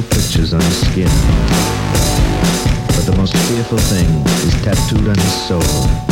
scratches on his skin. But the most fearful thing is tattooed on his soul.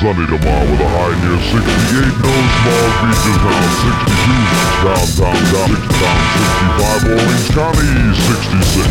Sunny tomorrow with a high near 68, no small beaches now 62, downtown, down, down 65 Orange County, 66.